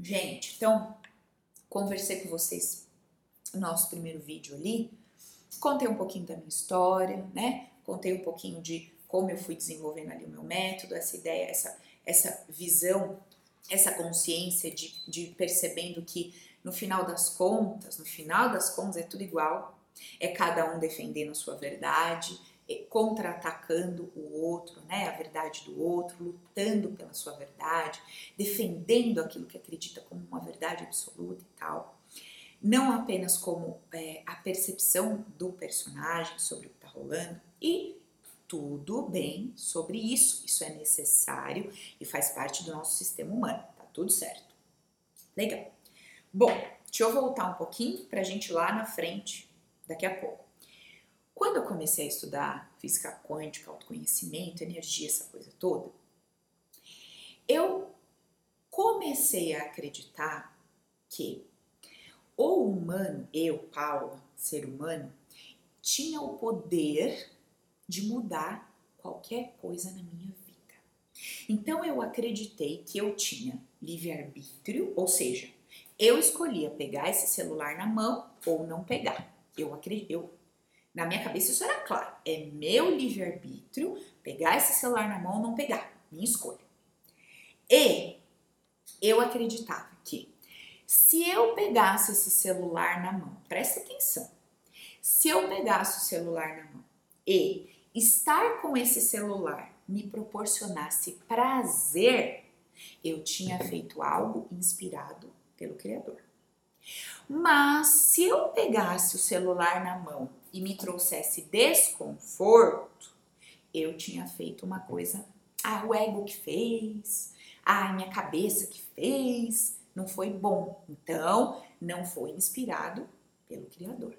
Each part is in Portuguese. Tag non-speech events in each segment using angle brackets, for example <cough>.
Gente, então, conversei com vocês no nosso primeiro vídeo ali, contei um pouquinho da minha história, né? Contei um pouquinho de como eu fui desenvolvendo ali o meu método, essa ideia, essa, essa visão, essa consciência de, de percebendo que no final das contas, no final das contas é tudo igual, é cada um defendendo a sua verdade, contra-atacando o outro, né, a verdade do outro, lutando pela sua verdade, defendendo aquilo que acredita como uma verdade absoluta e tal. Não apenas como é, a percepção do personagem sobre o que está rolando, e tudo bem sobre isso, isso é necessário e faz parte do nosso sistema humano, tá tudo certo. Legal. Bom, deixa eu voltar um pouquinho para a gente lá na frente, daqui a pouco. Quando eu comecei a estudar física quântica, autoconhecimento, energia, essa coisa toda, eu comecei a acreditar que o humano, eu, Paula, ser humano, tinha o poder de mudar qualquer coisa na minha vida. Então eu acreditei que eu tinha livre-arbítrio, ou seja, eu escolhia pegar esse celular na mão ou não pegar. Eu acredito, eu, na minha cabeça isso era claro. É meu livre-arbítrio pegar esse celular na mão ou não pegar. Minha escolha. E eu acreditava que se eu pegasse esse celular na mão, presta atenção. Se eu pegasse o celular na mão e estar com esse celular me proporcionasse prazer, eu tinha feito algo inspirado pelo Criador. Mas se eu pegasse o celular na mão e me trouxesse desconforto, eu tinha feito uma coisa, ah, o ego que fez, ah, minha cabeça que fez, não foi bom. Então, não foi inspirado pelo Criador.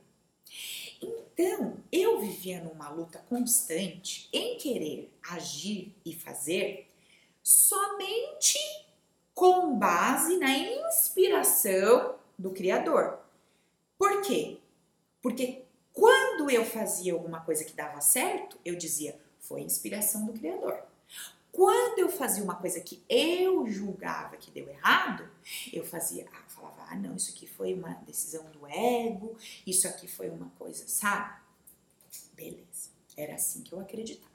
Então, eu vivia numa luta constante em querer agir e fazer somente com base na inspiração do Criador. Por quê? Porque quando eu fazia alguma coisa que dava certo, eu dizia, foi inspiração do Criador. Quando eu fazia uma coisa que eu julgava que deu errado, eu fazia, ah, falava, ah, não, isso aqui foi uma decisão do ego, isso aqui foi uma coisa, sabe? Beleza. Era assim que eu acreditava.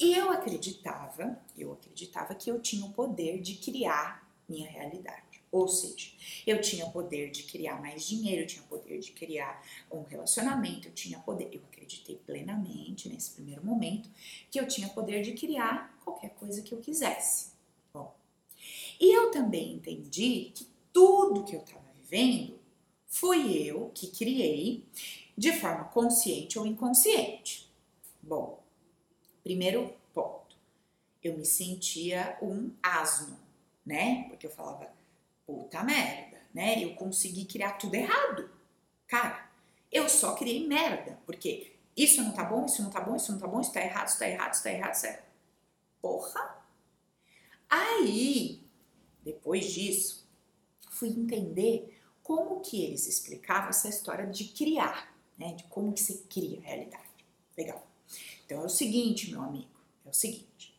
E eu acreditava, eu acreditava que eu tinha o poder de criar minha realidade. Ou seja, eu tinha o poder de criar mais dinheiro, eu tinha o poder de criar um relacionamento, eu tinha poder. Eu acreditei plenamente nesse primeiro momento que eu tinha poder de criar qualquer coisa que eu quisesse. Bom, e eu também entendi que tudo que eu estava vivendo fui eu que criei de forma consciente ou inconsciente. Bom, Primeiro ponto, eu me sentia um asno, né? Porque eu falava, puta merda, né? Eu consegui criar tudo errado. Cara, eu só criei merda, porque isso não tá bom, isso não tá bom, isso não tá bom, isso tá errado, isso tá errado, isso tá errado, isso tá errado. Porra! Aí, depois disso, fui entender como que eles explicavam essa história de criar, né? De como que se cria a realidade. Legal. Então é o seguinte, meu amigo, é o seguinte.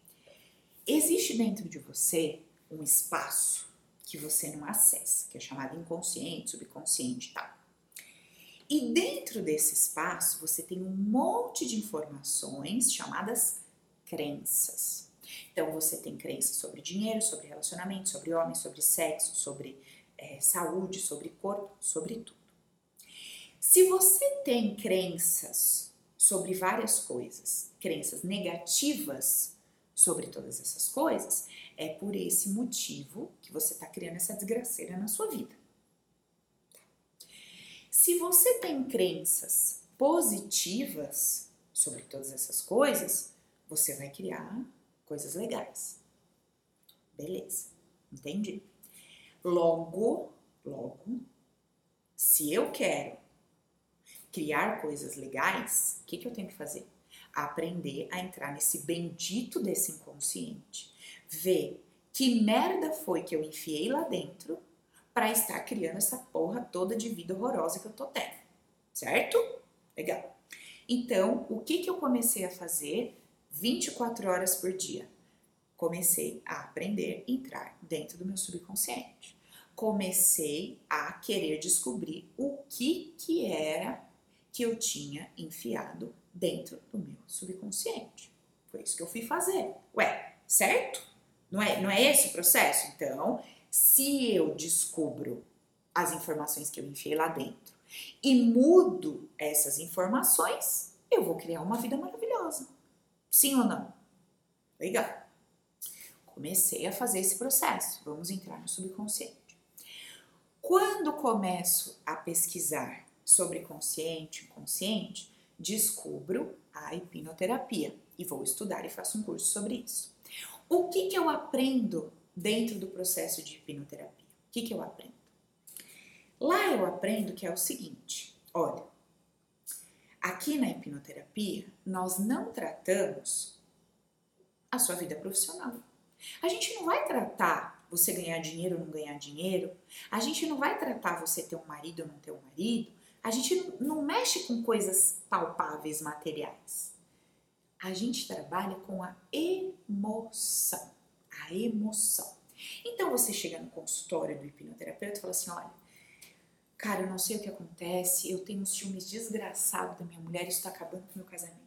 Existe dentro de você um espaço que você não acessa, que é chamado inconsciente, subconsciente e tal. E dentro desse espaço você tem um monte de informações chamadas crenças. Então você tem crenças sobre dinheiro, sobre relacionamento, sobre homem, sobre sexo, sobre é, saúde, sobre corpo, sobre tudo. Se você tem crenças sobre várias coisas, crenças negativas sobre todas essas coisas, é por esse motivo que você está criando essa desgraceira na sua vida. Se você tem crenças positivas sobre todas essas coisas, você vai criar coisas legais. Beleza, entendi. Logo, logo, se eu quero criar coisas legais, o que, que eu tenho que fazer? Aprender a entrar nesse bendito desse inconsciente. Ver que merda foi que eu enfiei lá dentro para estar criando essa porra toda de vida horrorosa que eu tô tendo. Certo? Legal. Então, o que, que eu comecei a fazer 24 horas por dia? Comecei a aprender a entrar dentro do meu subconsciente. comecei a querer descobrir o que que era que eu tinha enfiado dentro do meu subconsciente. Foi isso que eu fui fazer. Ué, certo? Não é, não é esse o processo? Então, se eu descubro as informações que eu enfiei lá dentro e mudo essas informações, eu vou criar uma vida maravilhosa. Sim ou não? Legal. Comecei a fazer esse processo. Vamos entrar no subconsciente. Quando começo a pesquisar sobre consciente inconsciente, descubro a hipnoterapia e vou estudar e faço um curso sobre isso. O que, que eu aprendo dentro do processo de hipnoterapia? O que, que eu aprendo? Lá eu aprendo que é o seguinte: olha, aqui na hipnoterapia nós não tratamos a sua vida profissional. A gente não vai tratar você ganhar dinheiro ou não ganhar dinheiro. A gente não vai tratar você ter um marido ou não ter um marido. A gente não mexe com coisas palpáveis, materiais. A gente trabalha com a emoção. A emoção. Então você chega no consultório do hipnoterapeuta e fala assim: olha, cara, eu não sei o que acontece, eu tenho uns ciúmes desgraçados da minha mulher, isso está acabando com o meu casamento.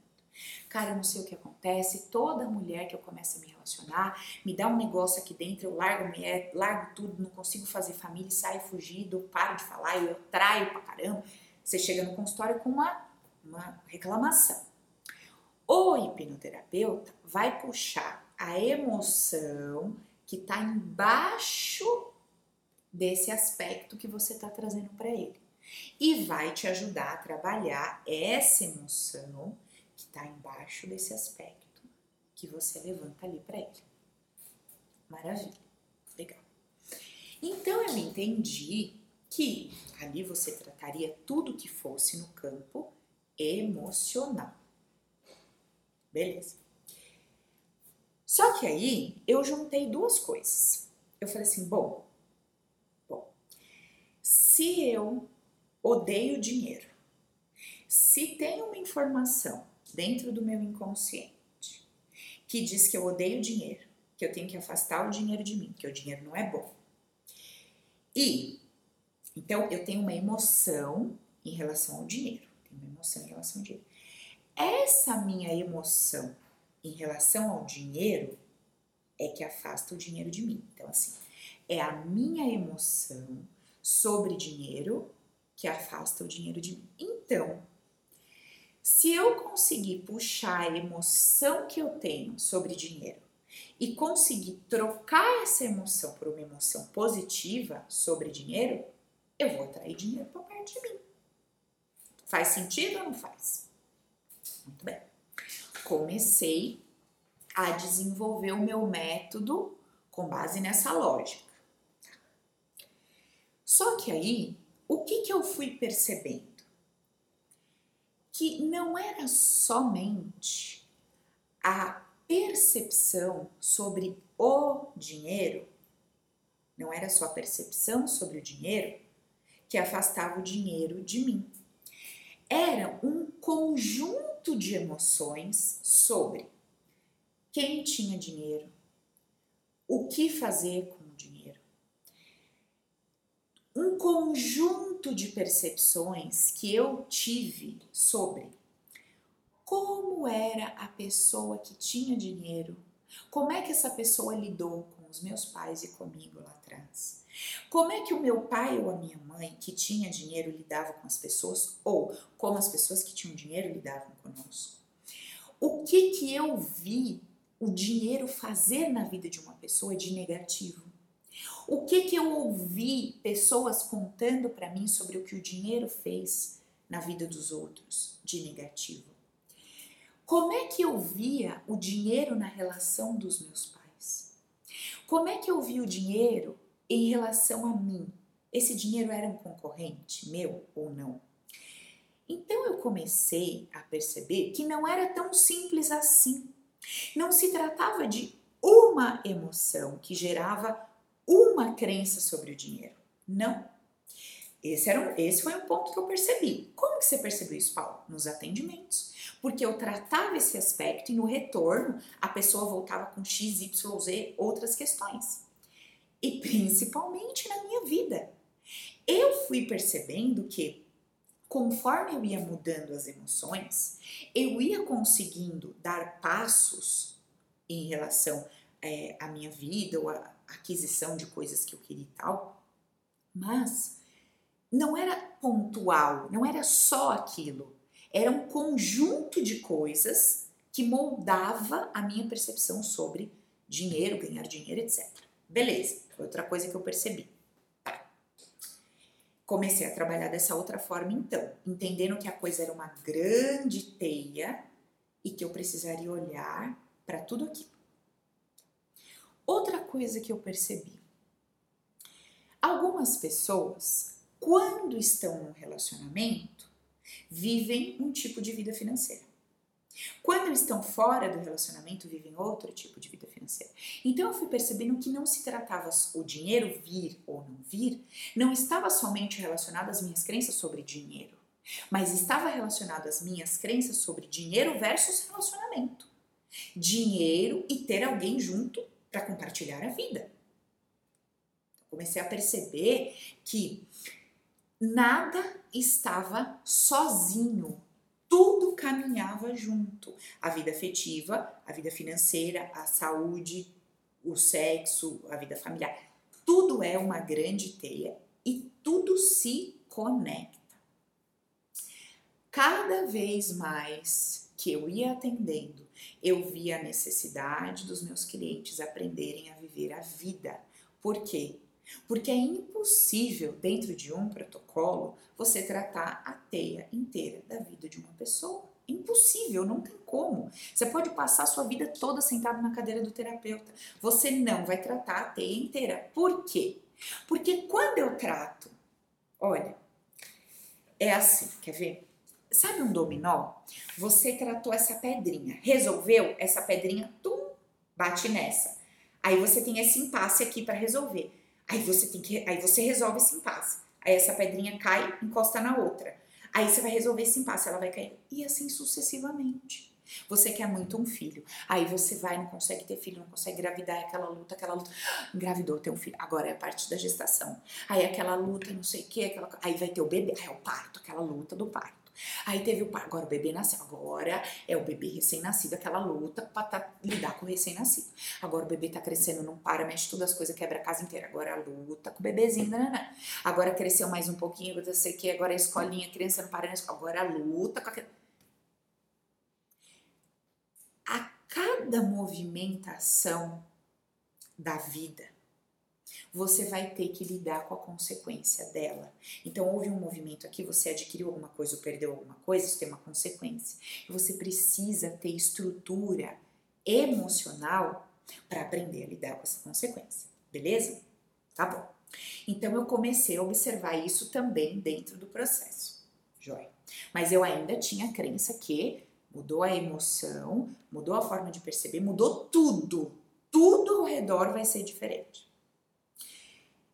Cara, eu não sei o que acontece, toda mulher que eu começo a me relacionar, me dá um negócio aqui dentro, eu largo mulher, largo tudo, não consigo fazer família, saio fugido, paro de falar, eu traio pra caramba. Você chega no consultório com uma, uma reclamação. O hipnoterapeuta vai puxar a emoção que está embaixo desse aspecto que você está trazendo para ele. E vai te ajudar a trabalhar essa emoção que está embaixo desse aspecto que você levanta ali para ele. Maravilha, legal. Então eu entendi que ali você trataria tudo que fosse no campo emocional. Beleza. Só que aí eu juntei duas coisas. Eu falei assim, bom, bom, se eu odeio dinheiro, se tem uma informação dentro do meu inconsciente que diz que eu odeio dinheiro, que eu tenho que afastar o dinheiro de mim, que o dinheiro não é bom. E então eu tenho uma emoção em relação ao dinheiro, tenho uma emoção em relação ao dinheiro. Essa minha emoção em relação ao dinheiro é que afasta o dinheiro de mim. Então assim, é a minha emoção sobre dinheiro que afasta o dinheiro de mim. Então, se eu conseguir puxar a emoção que eu tenho sobre dinheiro e conseguir trocar essa emoção por uma emoção positiva sobre dinheiro, eu vou atrair dinheiro para perto de mim. Faz sentido ou não faz? Muito bem. Comecei a desenvolver o meu método com base nessa lógica. Só que aí, o que, que eu fui percebendo? que não era somente a percepção sobre o dinheiro, não era só a percepção sobre o dinheiro que afastava o dinheiro de mim. Era um conjunto de emoções sobre quem tinha dinheiro, o que fazer com o dinheiro. Um conjunto de percepções que eu tive sobre como era a pessoa que tinha dinheiro, como é que essa pessoa lidou com os meus pais e comigo lá atrás. Como é que o meu pai ou a minha mãe que tinha dinheiro lidava com as pessoas ou como as pessoas que tinham dinheiro lidavam conosco? O que que eu vi o dinheiro fazer na vida de uma pessoa de negativo? O que que eu ouvi pessoas contando para mim sobre o que o dinheiro fez na vida dos outros de negativo? Como é que eu via o dinheiro na relação dos meus pais? Como é que eu via o dinheiro em relação a mim? Esse dinheiro era um concorrente meu ou não? Então eu comecei a perceber que não era tão simples assim. Não se tratava de uma emoção que gerava uma crença sobre o dinheiro. Não. Esse, era um, esse foi um ponto que eu percebi. Como que você percebeu isso, Paulo? Nos atendimentos. Porque eu tratava esse aspecto e no retorno a pessoa voltava com X, Y, Z, outras questões. E principalmente na minha vida. Eu fui percebendo que conforme eu ia mudando as emoções, eu ia conseguindo dar passos em relação é, à minha vida ou à aquisição de coisas que eu queria e tal, mas não era pontual, não era só aquilo, era um conjunto de coisas que moldava a minha percepção sobre dinheiro, ganhar dinheiro, etc. Beleza, foi outra coisa que eu percebi. Tá. Comecei a trabalhar dessa outra forma então, entendendo que a coisa era uma grande teia e que eu precisaria olhar para tudo aquilo. Outra coisa que eu percebi. Algumas pessoas, quando estão num relacionamento, vivem um tipo de vida financeira. Quando estão fora do relacionamento, vivem outro tipo de vida financeira. Então eu fui percebendo que não se tratava o dinheiro vir ou não vir, não estava somente relacionado às minhas crenças sobre dinheiro, mas estava relacionado às minhas crenças sobre dinheiro versus relacionamento. Dinheiro e ter alguém junto para compartilhar a vida. Comecei a perceber que nada estava sozinho, tudo caminhava junto. A vida afetiva, a vida financeira, a saúde, o sexo, a vida familiar. Tudo é uma grande teia e tudo se conecta. Cada vez mais que eu ia atendendo, eu via a necessidade dos meus clientes aprenderem a viver a vida. Por quê? Porque é impossível, dentro de um protocolo, você tratar a teia inteira da vida de uma pessoa. Impossível, não tem como. Você pode passar a sua vida toda sentado na cadeira do terapeuta. Você não vai tratar a teia inteira. Por quê? Porque quando eu trato, olha, é assim, quer ver? Sabe um dominó? Você tratou essa pedrinha, resolveu essa pedrinha, tum, bate nessa. Aí você tem esse impasse aqui para resolver. Aí você tem que, aí você resolve esse impasse. Aí essa pedrinha cai, encosta na outra. Aí você vai resolver esse impasse, ela vai cair. E assim sucessivamente. Você quer muito um filho. Aí você vai, não consegue ter filho, não consegue engravidar, é aquela luta, aquela luta. <gasps> Engravidou, tem um filho. Agora é a parte da gestação. Aí aquela luta, não sei o quê, aquela... aí vai ter o bebê, aí é o parto, aquela luta do parto. Aí teve o agora o bebê nasceu, agora é o bebê recém-nascido, aquela luta para tá, lidar com o recém-nascido. Agora o bebê tá crescendo, não para, mexe todas as coisas, quebra a casa inteira. Agora a luta com o bebezinho, né, né, né? Agora cresceu mais um pouquinho, não sei que, agora a escolinha, a criança não para na escola. Agora a luta com aquela... A cada movimentação da vida, você vai ter que lidar com a consequência dela. Então, houve um movimento aqui, você adquiriu alguma coisa ou perdeu alguma coisa, isso tem uma consequência. Você precisa ter estrutura emocional para aprender a lidar com essa consequência, beleza? Tá bom. Então, eu comecei a observar isso também dentro do processo, joia. Mas eu ainda tinha a crença que mudou a emoção, mudou a forma de perceber, mudou tudo. Tudo ao redor vai ser diferente.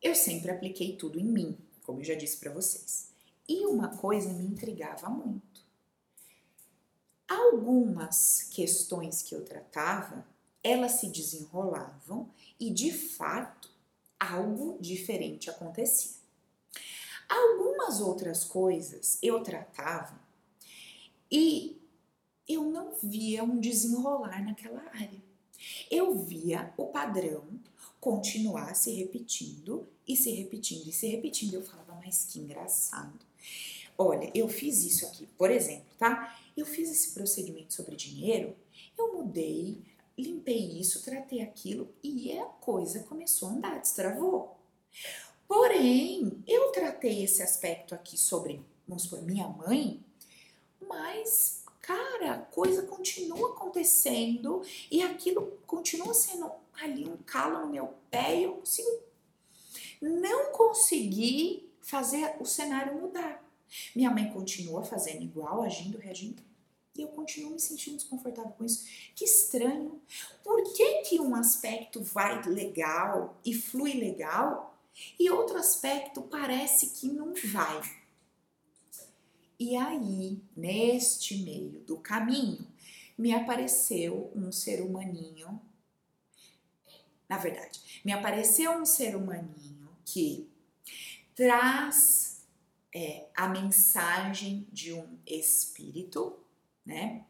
Eu sempre apliquei tudo em mim, como eu já disse para vocês. E uma coisa me intrigava muito. Algumas questões que eu tratava, elas se desenrolavam e de fato algo diferente acontecia. Algumas outras coisas eu tratava e eu não via um desenrolar naquela área. Eu via o padrão continuar se repetindo e se repetindo e se repetindo. Eu falava, mas que engraçado. Olha, eu fiz isso aqui, por exemplo, tá? Eu fiz esse procedimento sobre dinheiro, eu mudei, limpei isso, tratei aquilo e a coisa começou a andar, destravou. Porém, eu tratei esse aspecto aqui sobre, vamos supor, minha mãe, mas, cara, a coisa continua acontecendo e aquilo continua sendo ali um calo no meu pé e eu consigo não consegui fazer o cenário mudar. Minha mãe continua fazendo igual, agindo, reagindo. E eu continuo me sentindo desconfortável com isso. Que estranho. Por que, que um aspecto vai legal e flui legal e outro aspecto parece que não vai? E aí, neste meio do caminho, me apareceu um ser humaninho na verdade, me apareceu um ser humaninho que traz é, a mensagem de um espírito, né?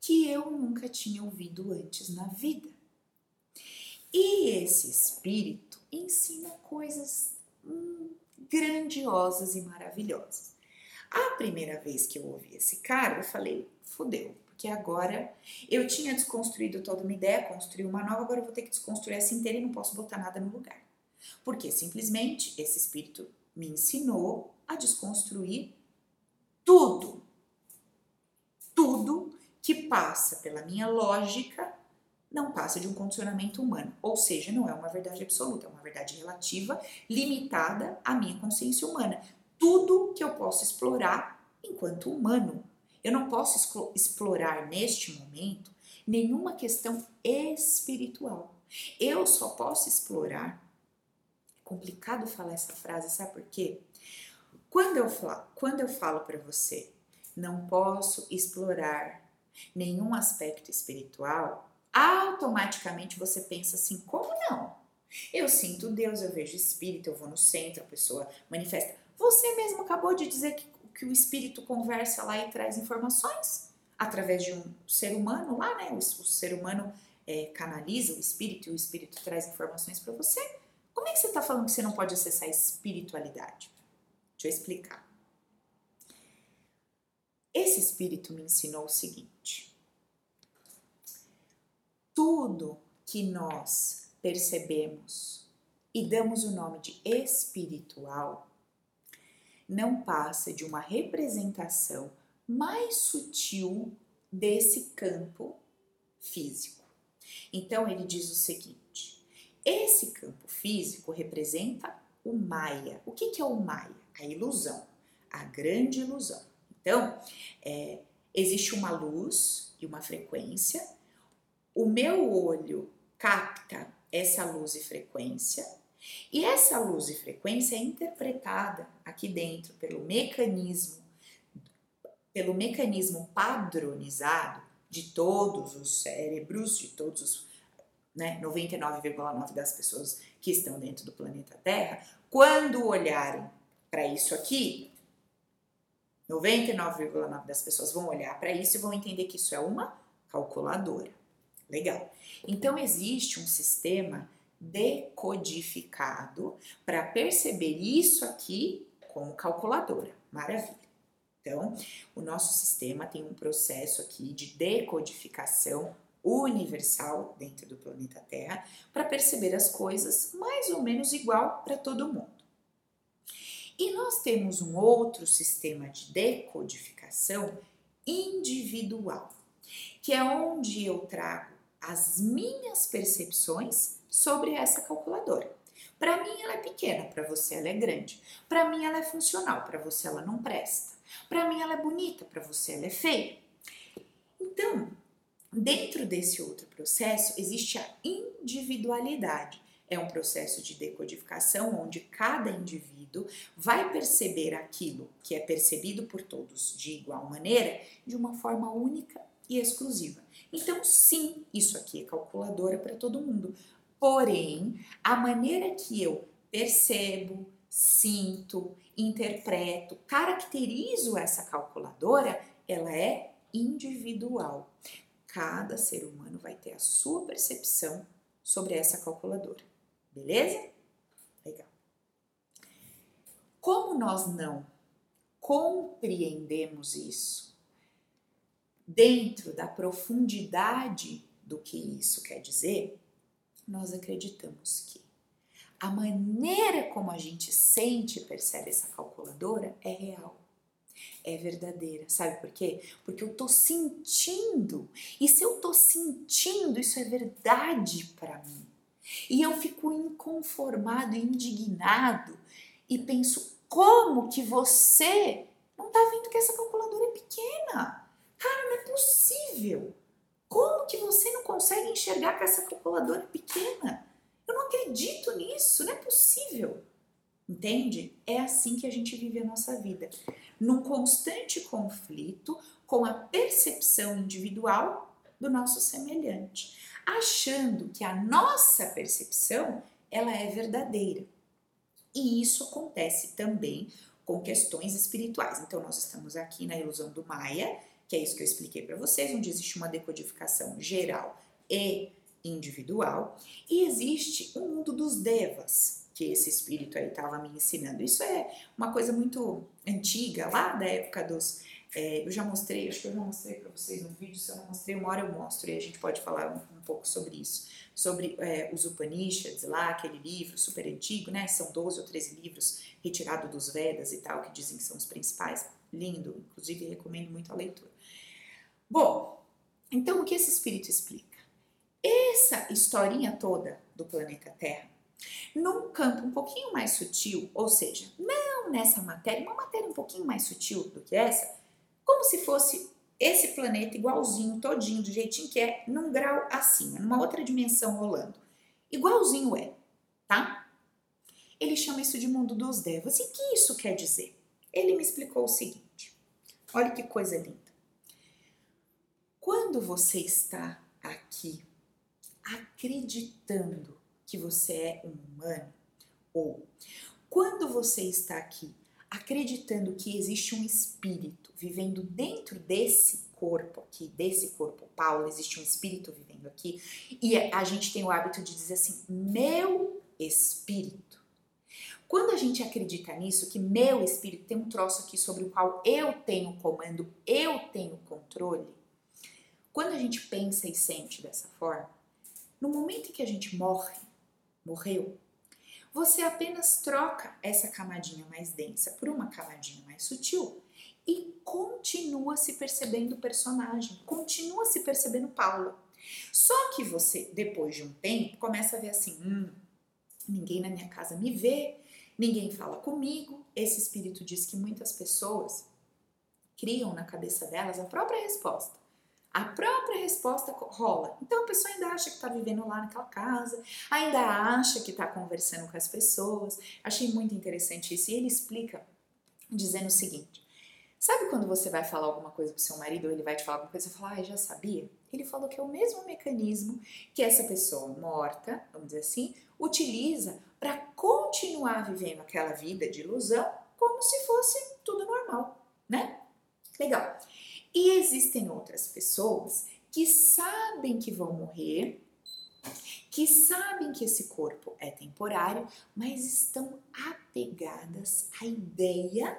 Que eu nunca tinha ouvido antes na vida. E esse espírito ensina coisas hum, grandiosas e maravilhosas. A primeira vez que eu ouvi esse cara, eu falei, fodeu, porque agora eu tinha desconstruído toda uma ideia, construí uma nova, agora eu vou ter que desconstruir essa inteira e não posso botar nada no lugar. Porque simplesmente esse espírito me ensinou a desconstruir tudo. Tudo que passa pela minha lógica não passa de um condicionamento humano, ou seja, não é uma verdade absoluta, é uma verdade relativa, limitada à minha consciência humana. Tudo que eu posso explorar enquanto humano. Eu não posso explorar neste momento nenhuma questão espiritual. Eu só posso explorar. Complicado falar essa frase, sabe por quê? Quando eu falo, quando eu falo para você, não posso explorar nenhum aspecto espiritual, automaticamente você pensa assim: como não? Eu sinto Deus, eu vejo espírito, eu vou no centro, a pessoa manifesta. Você mesmo acabou de dizer que, que o espírito conversa lá e traz informações através de um ser humano lá, né? O, o ser humano é, canaliza o espírito e o espírito traz informações para você. Como é que você está falando que você não pode acessar a espiritualidade? Deixa eu explicar. Esse espírito me ensinou o seguinte: tudo que nós percebemos e damos o nome de espiritual não passa de uma representação mais sutil desse campo físico. Então ele diz o seguinte: esse campo físico representa o Maia. O que, que é o Maia? A ilusão, a grande ilusão. Então, é, existe uma luz e uma frequência o meu olho capta essa luz e frequência, e essa luz e frequência é interpretada aqui dentro pelo mecanismo pelo mecanismo padronizado de todos os cérebros, de todos os né, 99,9% das pessoas que estão dentro do planeta Terra, quando olharem para isso aqui, 99,9% das pessoas vão olhar para isso e vão entender que isso é uma calculadora. Legal. Então existe um sistema decodificado para perceber isso aqui como calculadora. Maravilha. Então, o nosso sistema tem um processo aqui de decodificação universal dentro do planeta Terra para perceber as coisas mais ou menos igual para todo mundo. E nós temos um outro sistema de decodificação individual, que é onde eu trago as minhas percepções sobre essa calculadora. Para mim ela é pequena, para você ela é grande. Para mim ela é funcional, para você ela não presta. Para mim ela é bonita, para você ela é feia. Então, dentro desse outro processo existe a individualidade. É um processo de decodificação onde cada indivíduo vai perceber aquilo que é percebido por todos de igual maneira, de uma forma única e exclusiva. Então, sim, isso aqui é calculadora para todo mundo. Porém, a maneira que eu percebo, sinto, interpreto, caracterizo essa calculadora, ela é individual. Cada ser humano vai ter a sua percepção sobre essa calculadora. Beleza? Legal. Como nós não compreendemos isso, dentro da profundidade do que isso quer dizer, nós acreditamos que a maneira como a gente sente e percebe essa calculadora é real, é verdadeira. Sabe por quê? Porque eu tô sentindo. E se eu tô sentindo, isso é verdade para mim. E eu fico inconformado, indignado e penso: como que você não tá vendo que essa calculadora é pequena? Cara, não é possível. Como que você não consegue enxergar com essa calculadora pequena? Eu não acredito nisso, não é possível. Entende? É assim que a gente vive a nossa vida, num constante conflito com a percepção individual do nosso semelhante, achando que a nossa percepção ela é verdadeira. E isso acontece também com questões espirituais. Então nós estamos aqui na ilusão do Maia, que é isso que eu expliquei para vocês, onde existe uma decodificação geral e individual, e existe o um mundo dos devas, que esse espírito aí estava me ensinando. Isso é uma coisa muito antiga, lá da época dos. É, eu já mostrei, acho que eu já mostrei para vocês um vídeo, se eu não mostrei, uma hora eu mostro e a gente pode falar um, um pouco sobre isso. Sobre é, os Upanishads lá, aquele livro super antigo, né? São 12 ou 13 livros retirados dos Vedas e tal, que dizem que são os principais. Lindo, inclusive recomendo muito a leitura. Bom, então o que esse espírito explica? Essa historinha toda do planeta Terra num campo um pouquinho mais sutil, ou seja, não nessa matéria, uma matéria um pouquinho mais sutil do que essa, como se fosse esse planeta igualzinho, todinho, do jeitinho que é, num grau acima, numa outra dimensão rolando. Igualzinho é, tá? Ele chama isso de mundo dos devas. E que isso quer dizer? Ele me explicou o seguinte: olha que coisa linda. Quando você está aqui acreditando que você é um humano, ou quando você está aqui acreditando que existe um espírito vivendo dentro desse corpo aqui, desse corpo Paulo, existe um espírito vivendo aqui, e a gente tem o hábito de dizer assim, meu espírito. Quando a gente acredita nisso, que meu espírito tem um troço aqui sobre o qual eu tenho comando, eu tenho controle, quando a gente pensa e sente dessa forma, no momento em que a gente morre, morreu, você apenas troca essa camadinha mais densa por uma camadinha mais sutil e continua se percebendo personagem, continua se percebendo Paula. Só que você, depois de um tempo, começa a ver assim: hum, ninguém na minha casa me vê, ninguém fala comigo. Esse espírito diz que muitas pessoas criam na cabeça delas a própria resposta. A própria resposta rola. Então a pessoa ainda acha que está vivendo lá naquela casa, ainda acha que está conversando com as pessoas. Achei muito interessante isso. E ele explica dizendo o seguinte: Sabe quando você vai falar alguma coisa pro seu marido ou ele vai te falar alguma coisa e fala, ah, já sabia? Ele falou que é o mesmo mecanismo que essa pessoa morta, vamos dizer assim, utiliza para continuar vivendo aquela vida de ilusão como se fosse tudo normal, né? Legal. E existem outras pessoas que sabem que vão morrer, que sabem que esse corpo é temporário, mas estão apegadas à ideia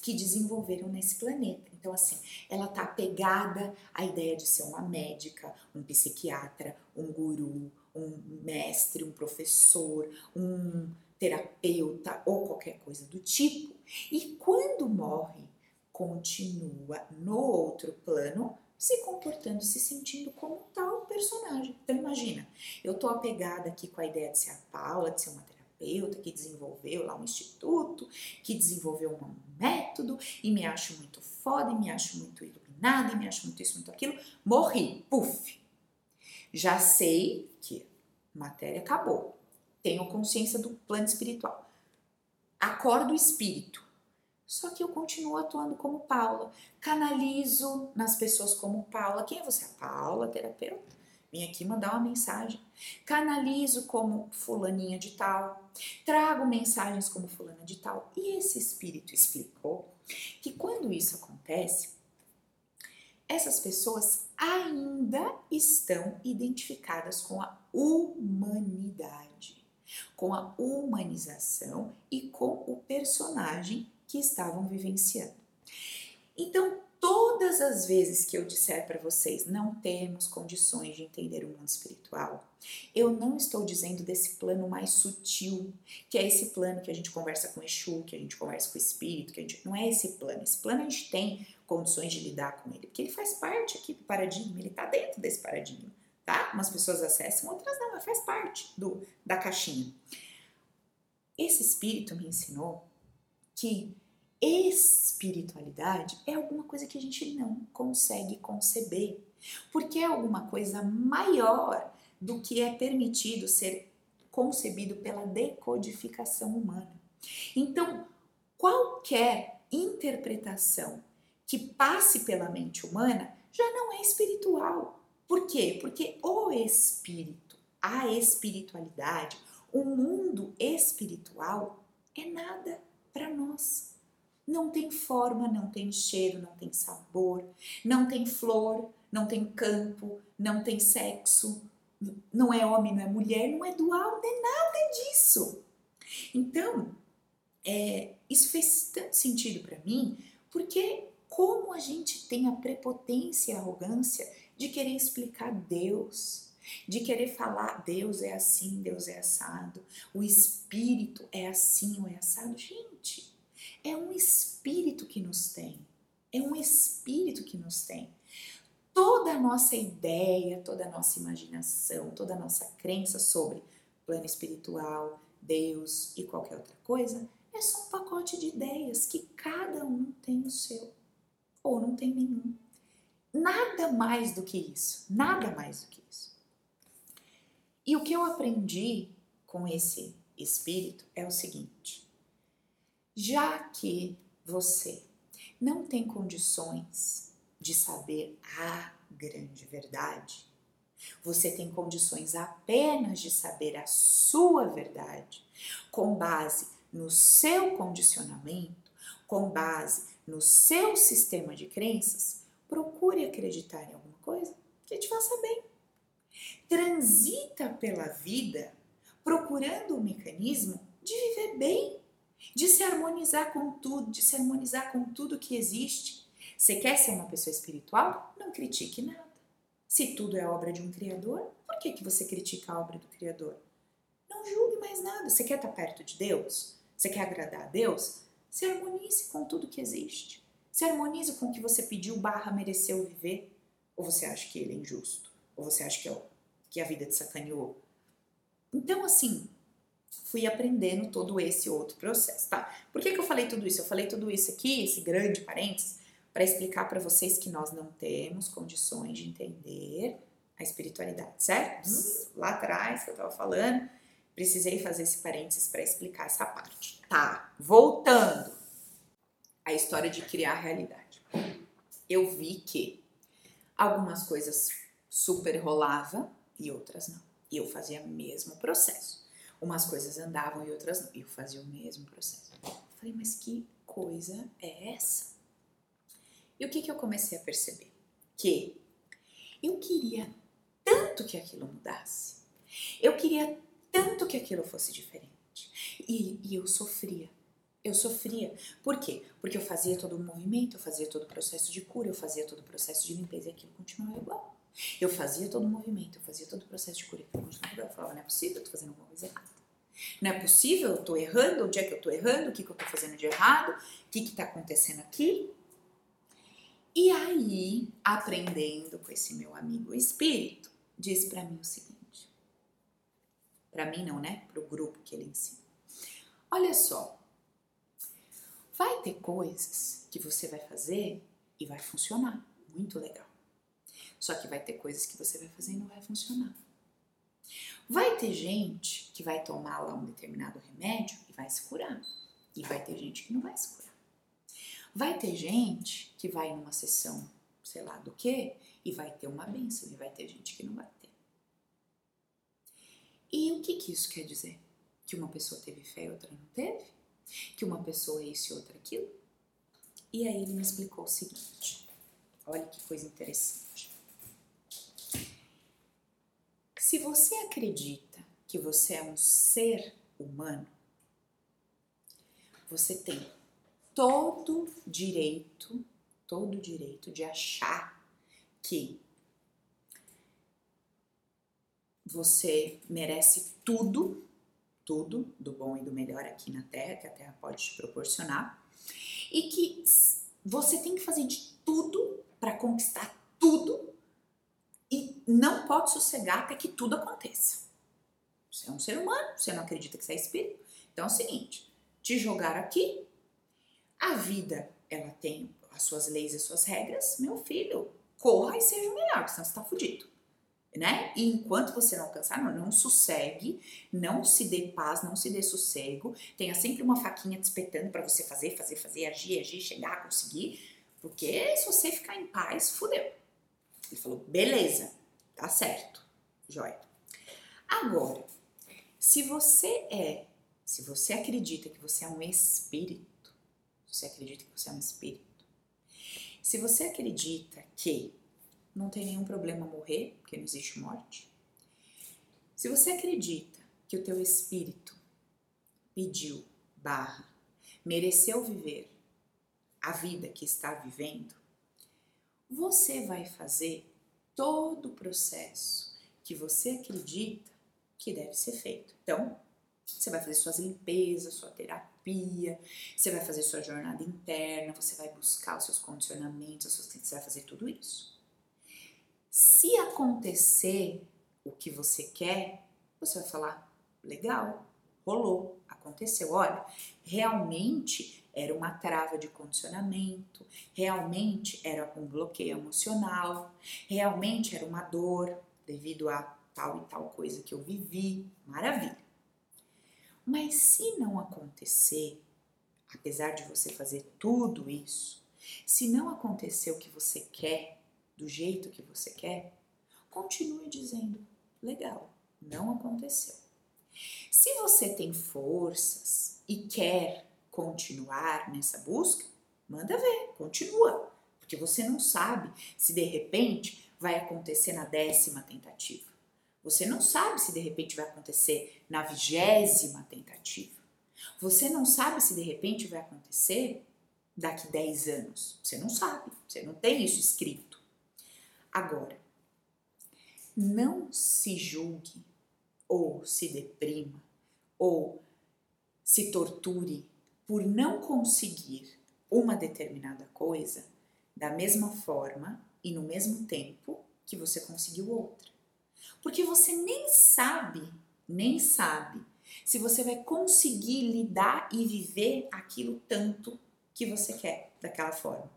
que desenvolveram nesse planeta. Então, assim, ela tá apegada à ideia de ser uma médica, um psiquiatra, um guru, um mestre, um professor, um terapeuta ou qualquer coisa do tipo. E quando morre continua no outro plano se comportando e se sentindo como tal personagem. Então imagina, eu tô apegada aqui com a ideia de ser a Paula, de ser uma terapeuta que desenvolveu lá um instituto, que desenvolveu um método e me acho muito foda, e me acho muito iluminada, e me acho muito isso, muito aquilo. Morri, puf. Já sei que matéria acabou. Tenho consciência do plano espiritual. Acordo o espírito só que eu continuo atuando como Paula. Canalizo nas pessoas como Paula. Quem é você? A Paula, terapeuta. Vim aqui mandar uma mensagem. Canalizo como fulaninha de tal. Trago mensagens como fulana de tal. E esse espírito explicou que quando isso acontece, essas pessoas ainda estão identificadas com a humanidade, com a humanização e com o personagem que estavam vivenciando. Então, todas as vezes que eu disser para vocês não temos condições de entender o mundo espiritual, eu não estou dizendo desse plano mais sutil, que é esse plano que a gente conversa com o Exu, que a gente conversa com o espírito, que a gente não é esse plano. Esse plano a gente tem condições de lidar com ele, porque ele faz parte aqui do paradigma, ele está dentro desse paradigma, tá? Umas pessoas acessam, outras não, mas faz parte do da caixinha. Esse espírito me ensinou que espiritualidade é alguma coisa que a gente não consegue conceber, porque é alguma coisa maior do que é permitido ser concebido pela decodificação humana. Então, qualquer interpretação que passe pela mente humana já não é espiritual. Por quê? Porque o espírito, a espiritualidade, o mundo espiritual é nada para nós. Não tem forma, não tem cheiro, não tem sabor, não tem flor, não tem campo, não tem sexo, não é homem, não é mulher, não é dual, não é nada disso. Então, é, isso fez tanto sentido para mim, porque como a gente tem a prepotência e a arrogância de querer explicar Deus, de querer falar Deus é assim, Deus é assado, o espírito é assim ou é assado. Gente, é um espírito que nos tem. É um espírito que nos tem. Toda a nossa ideia, toda a nossa imaginação, toda a nossa crença sobre plano espiritual, Deus e qualquer outra coisa é só um pacote de ideias que cada um tem o seu ou não tem nenhum. Nada mais do que isso, nada mais do que isso. E o que eu aprendi com esse espírito é o seguinte: já que você não tem condições de saber a grande verdade, você tem condições apenas de saber a sua verdade, com base no seu condicionamento, com base no seu sistema de crenças, procure acreditar em alguma coisa que te faça bem. Transita pela vida procurando um mecanismo de viver bem, de se harmonizar com tudo, de se harmonizar com tudo que existe. Você quer ser uma pessoa espiritual? Não critique nada. Se tudo é obra de um Criador, por que, que você critica a obra do Criador? Não julgue mais nada. Você quer estar perto de Deus? Você quer agradar a Deus? Se harmonize com tudo que existe. Se harmonize com o que você pediu barra mereceu viver. Ou você acha que ele é injusto? Ou você acha que, é, que a vida te sacaneou? Então, assim, fui aprendendo todo esse outro processo, tá? Por que, que eu falei tudo isso? Eu falei tudo isso aqui, esse grande parênteses, para explicar para vocês que nós não temos condições de entender a espiritualidade, certo? Lá atrás que eu estava falando, Precisei fazer esse parênteses para explicar essa parte. Tá, voltando à história de criar realidade. Eu vi que algumas coisas super rolava e outras não. E eu fazia o mesmo processo. Umas coisas andavam e outras não. E eu fazia o mesmo processo. Falei, mas que coisa é essa? E o que, que eu comecei a perceber? Que eu queria tanto que aquilo mudasse. Eu queria tanto que aquilo fosse diferente. E, e eu sofria. Eu sofria. Por quê? Porque eu fazia todo o movimento, eu fazia todo o processo de cura, eu fazia todo o processo de limpeza e aquilo continuava igual. Eu fazia todo o movimento, eu fazia todo o processo de cura e aquilo continuava igual. Eu falava, não é possível, eu tô fazendo alguma coisa errada. Não é possível, eu tô errando, onde é que eu tô errando, o que, que eu tô fazendo de errado, o que que tá acontecendo aqui. E aí, aprendendo com esse meu amigo espírito, disse para mim o seguinte, para mim não, né? Para o grupo que ele ensina. Olha só, vai ter coisas que você vai fazer e vai funcionar, muito legal. Só que vai ter coisas que você vai fazer e não vai funcionar. Vai ter gente que vai tomar lá um determinado remédio e vai se curar. E vai ter gente que não vai se curar. Vai ter gente que vai numa sessão, sei lá do que, e vai ter uma benção. E vai ter gente que não vai ter. E o que, que isso quer dizer? Que uma pessoa teve fé e outra não teve? Que uma pessoa é isso e outra aquilo? E aí ele me explicou o seguinte: olha que coisa interessante. Se você acredita que você é um ser humano, você tem todo direito, todo direito de achar que você merece tudo, tudo do bom e do melhor aqui na Terra, que a Terra pode te proporcionar, e que você tem que fazer de tudo para conquistar tudo não pode sossegar até que tudo aconteça. Você é um ser humano, você não acredita que você é espírito. Então é o seguinte: te jogar aqui, a vida ela tem as suas leis e as suas regras, meu filho, corra e seja o melhor, senão você está fudido né? E enquanto você não alcançar, não, não sossegue, não se dê paz, não se dê sossego, tenha sempre uma faquinha te espetando para você fazer, fazer, fazer, agir, agir, chegar, conseguir, porque se você ficar em paz, fudeu. Ele falou, beleza, Tá certo, joia. Agora, se você é, se você acredita que você é um espírito, você acredita que você é um espírito, se você acredita que não tem nenhum problema morrer, porque não existe morte, se você acredita que o teu espírito pediu, barra, mereceu viver a vida que está vivendo, você vai fazer todo o processo que você acredita que deve ser feito. Então, você vai fazer suas limpezas, sua terapia, você vai fazer sua jornada interna, você vai buscar os seus condicionamentos, você vai fazer tudo isso. Se acontecer o que você quer, você vai falar: legal, rolou, aconteceu. Olha, realmente era uma trava de condicionamento, realmente era um bloqueio emocional, realmente era uma dor devido a tal e tal coisa que eu vivi. Maravilha. Mas se não acontecer, apesar de você fazer tudo isso, se não acontecer o que você quer, do jeito que você quer, continue dizendo: legal, não aconteceu. Se você tem forças e quer continuar nessa busca, manda ver, continua, porque você não sabe se de repente vai acontecer na décima tentativa. Você não sabe se de repente vai acontecer na vigésima tentativa. Você não sabe se de repente vai acontecer daqui 10 anos. Você não sabe, você não tem isso escrito. Agora, não se julgue ou se deprima ou se torture por não conseguir uma determinada coisa da mesma forma e no mesmo tempo que você conseguiu outra. Porque você nem sabe, nem sabe se você vai conseguir lidar e viver aquilo tanto que você quer daquela forma.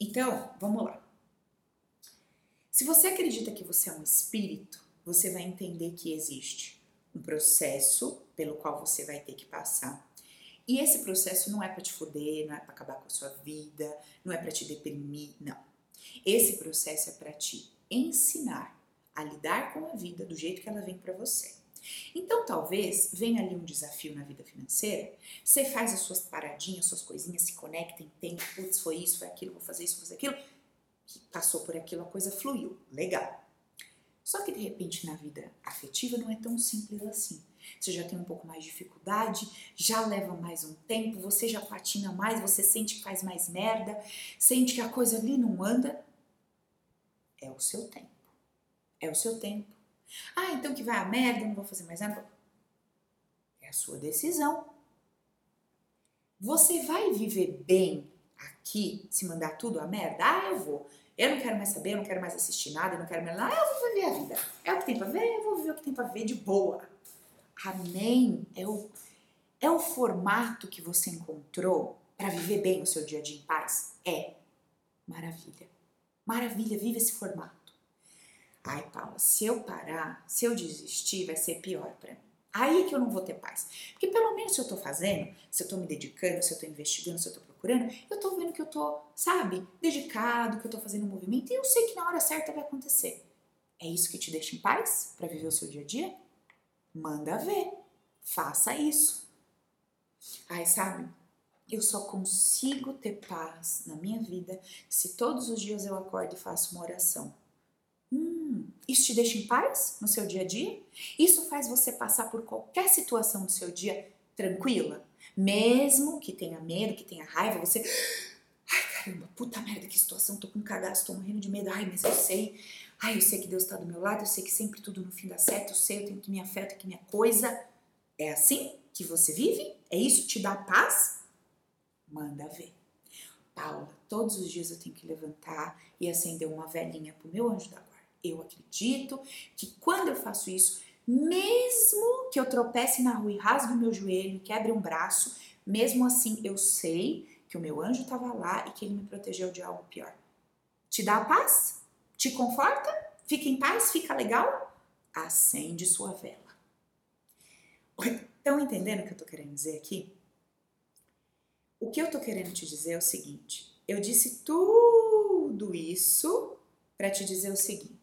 Então, vamos lá. Se você acredita que você é um espírito, você vai entender que existe um processo pelo qual você vai ter que passar. E esse processo não é para te foder, não é para acabar com a sua vida, não é para te deprimir, não. Esse processo é para te ensinar a lidar com a vida do jeito que ela vem para você. Então, talvez venha ali um desafio na vida financeira, você faz as suas paradinhas, suas coisinhas, se conecta, entende, putz, foi isso, foi aquilo, vou fazer isso, vou fazer aquilo, passou por aquilo, a coisa fluiu, legal. Só que de repente na vida afetiva não é tão simples assim. Você já tem um pouco mais de dificuldade, já leva mais um tempo, você já patina mais, você sente que faz mais merda, sente que a coisa ali não anda. É o seu tempo. É o seu tempo. Ah, então que vai a merda, não vou fazer mais nada. É a sua decisão. Você vai viver bem aqui se mandar tudo a merda? Ah, eu vou. Eu não quero mais saber, eu não quero mais assistir nada, eu não quero mais nada. Ah, eu vou viver a vida. É o que tem pra ver, eu vou viver o que tem pra ver de boa. Amém. É o, é o formato que você encontrou para viver bem o seu dia a dia em paz? É. Maravilha. Maravilha, vive esse formato. Ai, Paula, se eu parar, se eu desistir, vai ser pior para mim. Aí que eu não vou ter paz. Porque pelo menos se eu tô fazendo, se eu tô me dedicando, se eu tô investigando, se eu tô procurando, eu tô vendo que eu tô, sabe, dedicado, que eu tô fazendo um movimento e eu sei que na hora certa vai acontecer. É isso que te deixa em paz para viver o seu dia a dia? Manda ver. Faça isso. Ai, sabe? Eu só consigo ter paz na minha vida se todos os dias eu acordo e faço uma oração. Hum, isso te deixa em paz no seu dia a dia? Isso faz você passar por qualquer situação do seu dia tranquila? Mesmo que tenha medo, que tenha raiva, você. Ai, caramba, puta merda, que situação, tô com cagaço, tô morrendo de medo. Ai, mas eu sei. Ai, eu sei que Deus tá do meu lado, eu sei que sempre tudo no fim dá certo, eu sei, eu tenho que me afetar, que minha coisa. É assim que você vive? É isso que te dá paz? Manda ver. Paula, todos os dias eu tenho que levantar e acender uma velhinha pro meu anjo da guarda. Eu acredito que quando eu faço isso, mesmo que eu tropece na rua e rasgue o meu joelho, quebre um braço, mesmo assim eu sei que o meu anjo estava lá e que ele me protegeu de algo pior. Te dá paz? Te conforta? Fica em paz? Fica legal? Acende sua vela. Estão entendendo o que eu estou querendo dizer aqui? O que eu estou querendo te dizer é o seguinte: eu disse tudo isso para te dizer o seguinte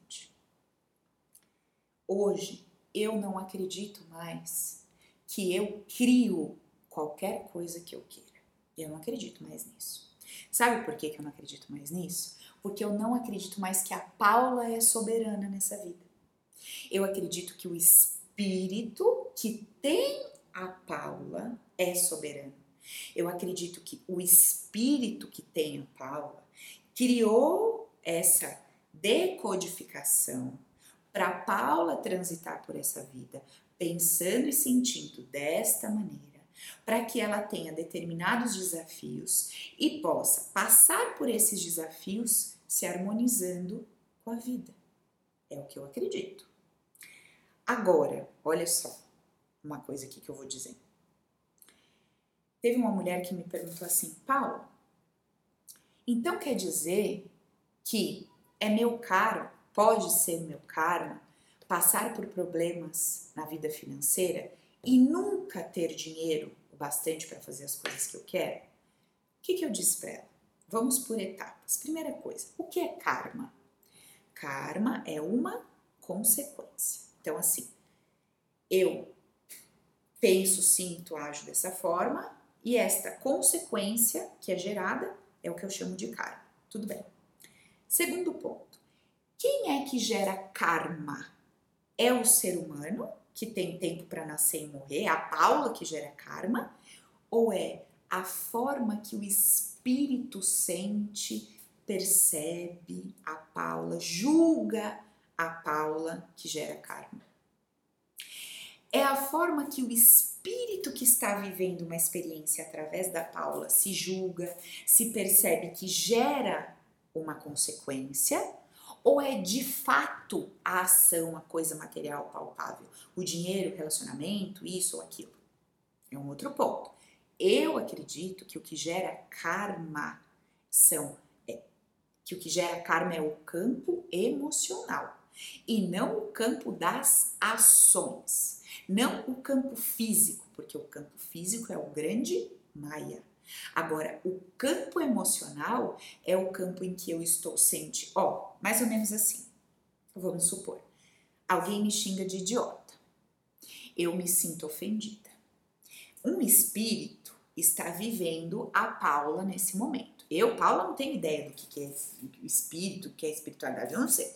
hoje eu não acredito mais que eu crio qualquer coisa que eu queira. Eu não acredito mais nisso. Sabe por que, que eu não acredito mais nisso? Porque eu não acredito mais que a Paula é soberana nessa vida. Eu acredito que o espírito que tem a Paula é soberano. Eu acredito que o espírito que tem a Paula criou essa decodificação para Paula transitar por essa vida pensando e sentindo desta maneira, para que ela tenha determinados desafios e possa passar por esses desafios se harmonizando com a vida. É o que eu acredito. Agora, olha só uma coisa aqui que eu vou dizer. Teve uma mulher que me perguntou assim, Paulo, então quer dizer que é meu caro, pode ser meu karma, passar por problemas na vida financeira e nunca ter dinheiro o bastante para fazer as coisas que eu quero? O que, que eu disse para ela? Vamos por etapas. Primeira coisa, o que é karma? Karma é uma consequência. Então, assim, eu penso, sinto, ajo dessa forma e esta consequência que é gerada é o que eu chamo de karma. Tudo bem. Segundo ponto, quem é que gera karma? É o ser humano que tem tempo para nascer e morrer, a Paula que gera karma, ou é a forma que o espírito sente, percebe a Paula, julga a Paula que gera karma? É a forma que o espírito que está vivendo uma experiência através da Paula se julga, se percebe que gera uma consequência ou é de fato a ação, a coisa material palpável? O dinheiro, o relacionamento, isso ou aquilo? É um outro ponto. Eu acredito que o que gera karma são é, que o que gera karma é o campo emocional e não o campo das ações, não o campo físico, porque o campo físico é o grande Maia. Agora, o campo emocional é o campo em que eu estou sentindo, ó, mais ou menos assim. Vamos supor, alguém me xinga de idiota. Eu me sinto ofendida. Um espírito está vivendo a Paula nesse momento. Eu, Paula, não tenho ideia do que é espírito, do que é espiritualidade, eu não sei.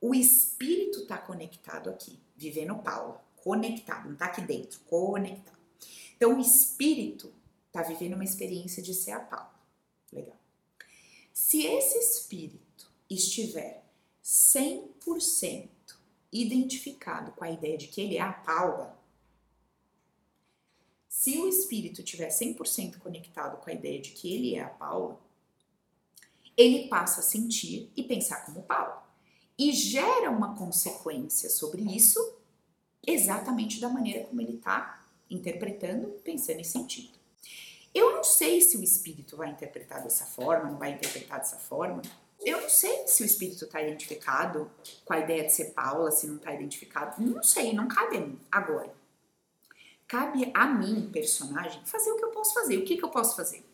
O espírito está conectado aqui, vivendo Paula, conectado, não está aqui dentro, conectado. Então, o espírito está vivendo uma experiência de ser a Paula. Legal. Se esse espírito estiver 100% identificado com a ideia de que ele é a Paula, se o espírito estiver 100% conectado com a ideia de que ele é a Paula, ele passa a sentir e pensar como Paula. E gera uma consequência sobre isso exatamente da maneira como ele está interpretando, pensando e sentindo. Eu não sei se o espírito vai interpretar dessa forma, não vai interpretar dessa forma. Eu não sei se o espírito está identificado com a ideia de ser Paula, se não está identificado. Não sei, não cabe a mim. Agora, cabe a mim, personagem, fazer o que eu posso fazer. O que, que eu posso fazer?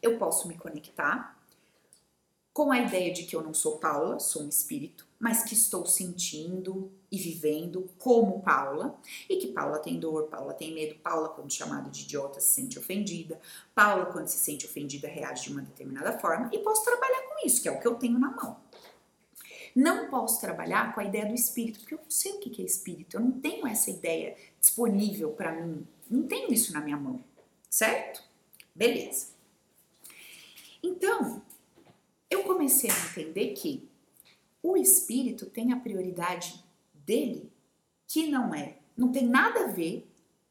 Eu posso me conectar com a ideia de que eu não sou Paula, sou um espírito, mas que estou sentindo e vivendo como Paula, e que Paula tem dor, Paula tem medo, Paula, quando chamada de idiota, se sente ofendida, Paula, quando se sente ofendida, reage de uma determinada forma, e posso trabalhar com isso, que é o que eu tenho na mão. Não posso trabalhar com a ideia do espírito, porque eu não sei o que é espírito, eu não tenho essa ideia disponível para mim, não tenho isso na minha mão, certo? Beleza. Então, eu comecei a entender que o espírito tem a prioridade dele, que não é, não tem nada a ver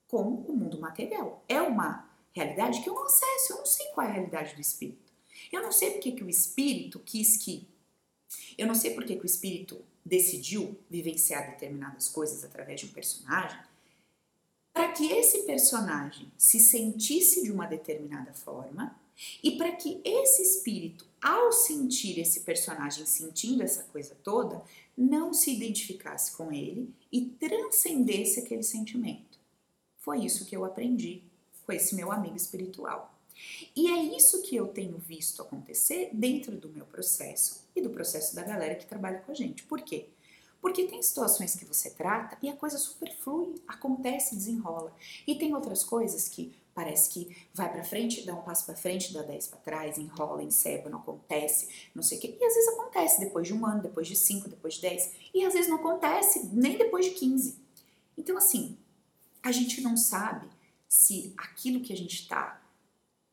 com o mundo material. É uma realidade que eu não acesso, eu não sei qual é a realidade do espírito. Eu não sei porque que o espírito quis que. Eu não sei porque que o espírito decidiu vivenciar determinadas coisas através de um personagem, para que esse personagem se sentisse de uma determinada forma e para que esse espírito, ao sentir esse personagem sentindo essa coisa toda, não se identificasse com ele e transcendesse aquele sentimento. Foi isso que eu aprendi com esse meu amigo espiritual. E é isso que eu tenho visto acontecer dentro do meu processo e do processo da galera que trabalha com a gente. Por quê? Porque tem situações que você trata e a coisa super flui, acontece, desenrola. E tem outras coisas que parece que vai para frente, dá um passo para frente, dá dez para trás, enrola, enceba, não acontece, não sei o quê. E às vezes acontece depois de um ano, depois de cinco, depois de dez. E às vezes não acontece nem depois de quinze. Então, assim, a gente não sabe se aquilo que a gente está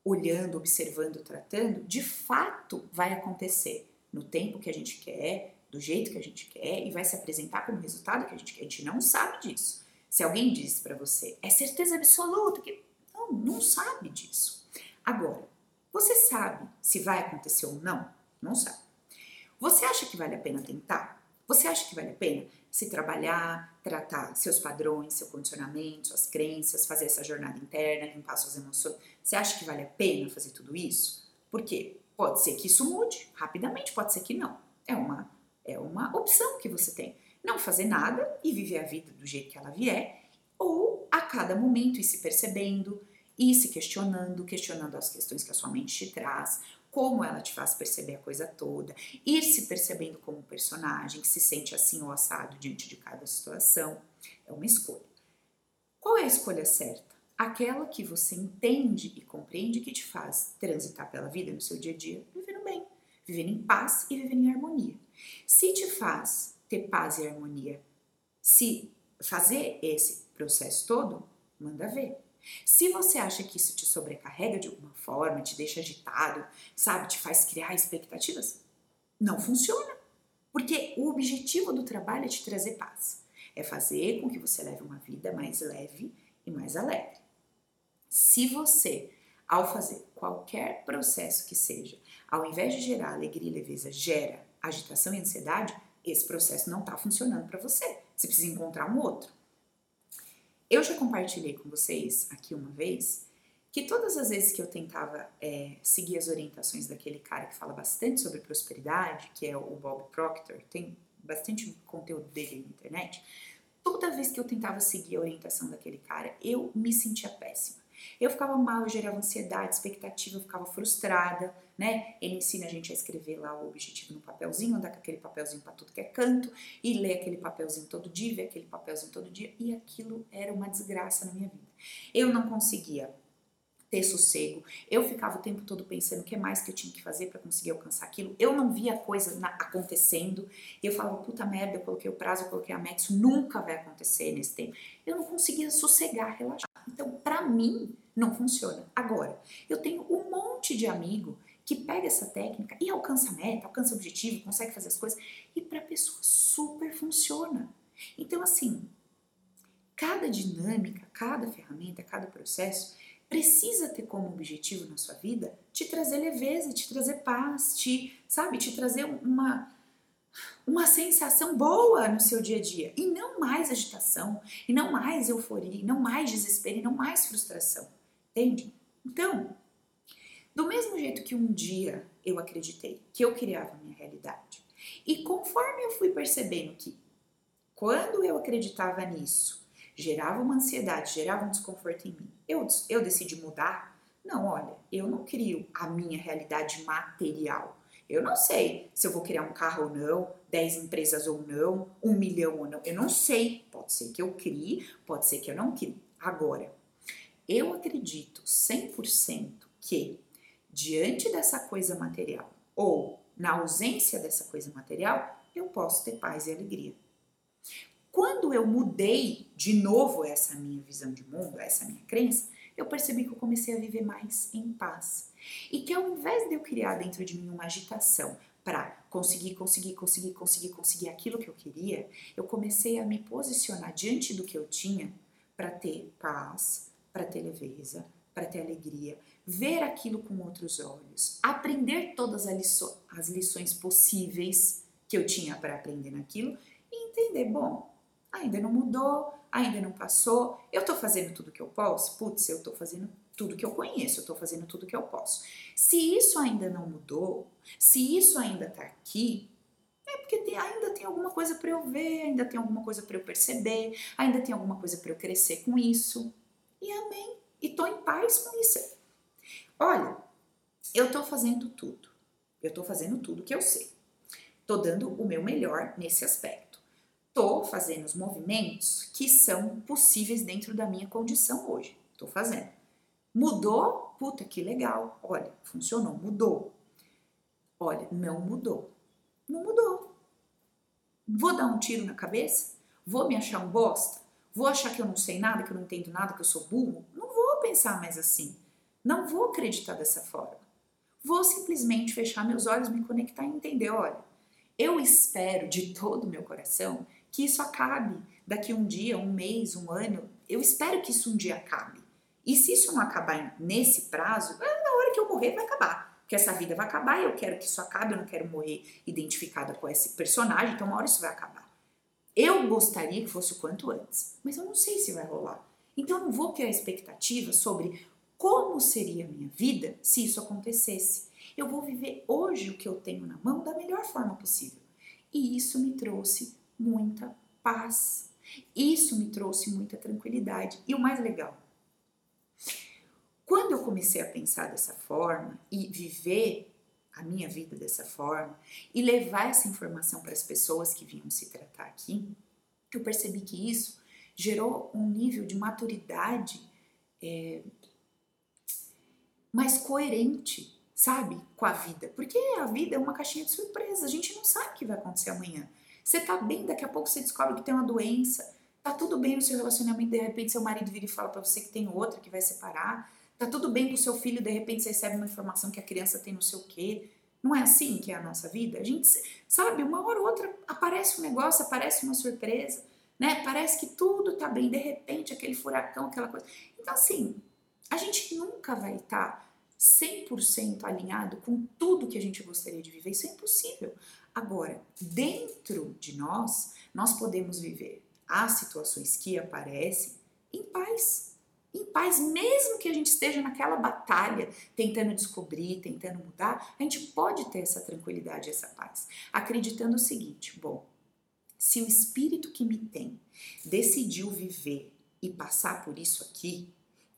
olhando, observando, tratando, de fato vai acontecer no tempo que a gente quer, do jeito que a gente quer e vai se apresentar como resultado que a gente quer. A gente não sabe disso. Se alguém disse para você, é certeza absoluta que não, não sabe disso. Agora, você sabe se vai acontecer ou não? Não sabe. Você acha que vale a pena tentar? Você acha que vale a pena se trabalhar, tratar seus padrões, seu condicionamento, suas crenças, fazer essa jornada interna, limpar suas emoções? Você acha que vale a pena fazer tudo isso? Porque pode ser que isso mude rapidamente, pode ser que não. É uma, é uma opção que você tem. Não fazer nada e viver a vida do jeito que ela vier, ou a cada momento ir se percebendo, ir se questionando, questionando as questões que a sua mente te traz, como ela te faz perceber a coisa toda, ir se percebendo como personagem que se sente assim ou assado diante de cada situação. É uma escolha. Qual é a escolha certa? Aquela que você entende e compreende que te faz transitar pela vida no seu dia a dia, vivendo bem, vivendo em paz e vivendo em harmonia. Se te faz ter paz e harmonia, se fazer esse processo todo, manda ver. Se você acha que isso te sobrecarrega de alguma forma, te deixa agitado, sabe, te faz criar expectativas, não funciona. Porque o objetivo do trabalho é te trazer paz. É fazer com que você leve uma vida mais leve e mais alegre. Se você, ao fazer qualquer processo que seja, ao invés de gerar alegria e leveza, gera agitação e ansiedade, esse processo não está funcionando para você. Você precisa encontrar um outro. Eu já compartilhei com vocês aqui uma vez que todas as vezes que eu tentava é, seguir as orientações daquele cara que fala bastante sobre prosperidade, que é o Bob Proctor, tem bastante conteúdo dele na internet, toda vez que eu tentava seguir a orientação daquele cara, eu me sentia péssima. Eu ficava mal, eu gerava ansiedade, expectativa, eu ficava frustrada, né? Ele ensina a gente a escrever lá o objetivo no papelzinho, andar com aquele papelzinho para tudo que é canto e ler aquele papelzinho todo dia, ver aquele papelzinho todo dia, e aquilo era uma desgraça na minha vida. Eu não conseguia ter sossego. Eu ficava o tempo todo pensando o que mais que eu tinha que fazer para conseguir alcançar aquilo. Eu não via coisa acontecendo. E eu falava, puta merda, eu coloquei o prazo, eu coloquei a meta, isso nunca vai acontecer nesse tempo. Eu não conseguia sossegar, relaxar. Então, para mim, não funciona. Agora, eu tenho um monte de amigo que pega essa técnica e alcança a meta, alcança o objetivo, consegue fazer as coisas, e para a pessoa super funciona. Então, assim, cada dinâmica, cada ferramenta, cada processo precisa ter como objetivo na sua vida te trazer leveza, te trazer paz, te, sabe, te trazer uma uma sensação boa no seu dia a dia e não mais agitação, e não mais euforia, e não mais desespero, e não mais frustração. Entende? Então, do mesmo jeito que um dia eu acreditei que eu criava a minha realidade, e conforme eu fui percebendo que quando eu acreditava nisso, gerava uma ansiedade, gerava um desconforto em mim. Eu, eu decidi mudar? Não, olha, eu não crio a minha realidade material. Eu não sei se eu vou criar um carro ou não, 10 empresas ou não, um milhão ou não. Eu não sei. Pode ser que eu crie, pode ser que eu não crie. Agora, eu acredito 100% que diante dessa coisa material ou na ausência dessa coisa material, eu posso ter paz e alegria. Quando eu mudei de novo essa minha visão de mundo, essa minha crença, eu percebi que eu comecei a viver mais em paz. E que ao invés de eu criar dentro de mim uma agitação para conseguir, conseguir, conseguir, conseguir, conseguir aquilo que eu queria, eu comecei a me posicionar diante do que eu tinha para ter paz, para ter leveza, para ter alegria, ver aquilo com outros olhos, aprender todas as lições possíveis que eu tinha para aprender naquilo e entender, bom, ainda não mudou, ainda não passou, eu estou fazendo tudo que eu posso? Putz, eu estou fazendo tudo que eu conheço, eu estou fazendo tudo que eu posso. Se isso ainda não mudou, se isso ainda está aqui, é porque tem, ainda tem alguma coisa para eu ver, ainda tem alguma coisa para eu perceber, ainda tem alguma coisa para eu crescer com isso. E amém. E estou em paz com isso. Olha, eu estou fazendo tudo. Eu estou fazendo tudo que eu sei. Estou dando o meu melhor nesse aspecto. tô fazendo os movimentos que são possíveis dentro da minha condição hoje. Tô fazendo. Mudou? Puta que legal. Olha, funcionou, mudou. Olha, não mudou. Não mudou. Vou dar um tiro na cabeça? Vou me achar um bosta? Vou achar que eu não sei nada, que eu não entendo nada, que eu sou burro? Não vou pensar mais assim. Não vou acreditar dessa forma. Vou simplesmente fechar meus olhos, me conectar e entender, olha, eu espero de todo o meu coração que isso acabe daqui um dia, um mês, um ano. Eu espero que isso um dia acabe. E se isso não acabar nesse prazo, é na hora que eu morrer vai acabar. Porque essa vida vai acabar e eu quero que isso acabe, eu não quero morrer identificada com esse personagem, então uma hora isso vai acabar. Eu gostaria que fosse o quanto antes, mas eu não sei se vai rolar. Então eu não vou criar expectativa sobre como seria a minha vida se isso acontecesse. Eu vou viver hoje o que eu tenho na mão da melhor forma possível. E isso me trouxe muita paz. Isso me trouxe muita tranquilidade. E o mais legal, quando eu comecei a pensar dessa forma e viver a minha vida dessa forma e levar essa informação para as pessoas que vinham se tratar aqui, eu percebi que isso gerou um nível de maturidade é, mais coerente, sabe, com a vida. Porque a vida é uma caixinha de surpresas, a gente não sabe o que vai acontecer amanhã. Você tá bem, daqui a pouco você descobre que tem uma doença, tá tudo bem no seu relacionamento, de repente seu marido vira e fala para você que tem outra que vai separar, tá tudo bem com seu filho, de repente você recebe uma informação que a criança tem não sei o quê. Não é assim que é a nossa vida? A gente, sabe, uma hora ou outra aparece um negócio, aparece uma surpresa, né? Parece que tudo tá bem, de repente aquele furacão, aquela coisa. Então, assim, a gente nunca vai estar tá 100% alinhado com tudo que a gente gostaria de viver, isso é impossível. Agora, dentro de nós, nós podemos viver as situações que aparecem em paz. Em paz, mesmo que a gente esteja naquela batalha, tentando descobrir, tentando mudar, a gente pode ter essa tranquilidade, essa paz, acreditando o seguinte: bom, se o espírito que me tem decidiu viver e passar por isso aqui,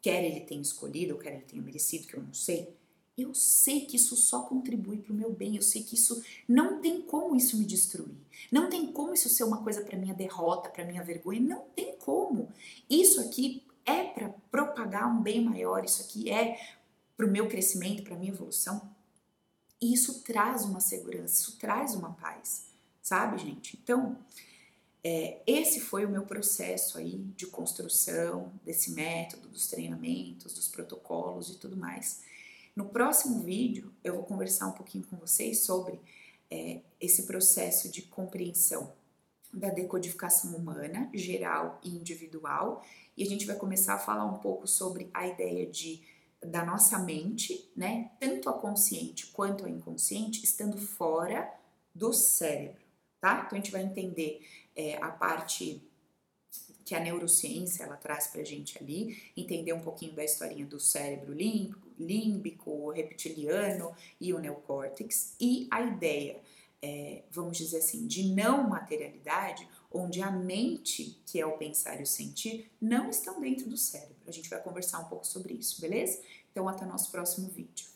quer ele tenha escolhido ou quer ele tenha merecido, que eu não sei, eu sei que isso só contribui para o meu bem, eu sei que isso não tem como isso me destruir, não tem como isso ser uma coisa para minha derrota, para minha vergonha, não tem como. Isso aqui é para propagar um bem maior, isso aqui é para o meu crescimento, para a minha evolução. E isso traz uma segurança, isso traz uma paz, sabe, gente? Então, é, esse foi o meu processo aí de construção desse método, dos treinamentos, dos protocolos e tudo mais. No próximo vídeo, eu vou conversar um pouquinho com vocês sobre é, esse processo de compreensão da decodificação humana, geral e individual, e a gente vai começar a falar um pouco sobre a ideia de da nossa mente, né, tanto a consciente quanto a inconsciente, estando fora do cérebro, tá? Então a gente vai entender é, a parte que a neurociência ela traz para gente ali, entender um pouquinho da historinha do cérebro límbico, límbico, reptiliano e o neocórtex, e a ideia, é, vamos dizer assim, de não materialidade, onde a mente, que é o pensar e o sentir, não estão dentro do cérebro. A gente vai conversar um pouco sobre isso, beleza? Então, até o nosso próximo vídeo.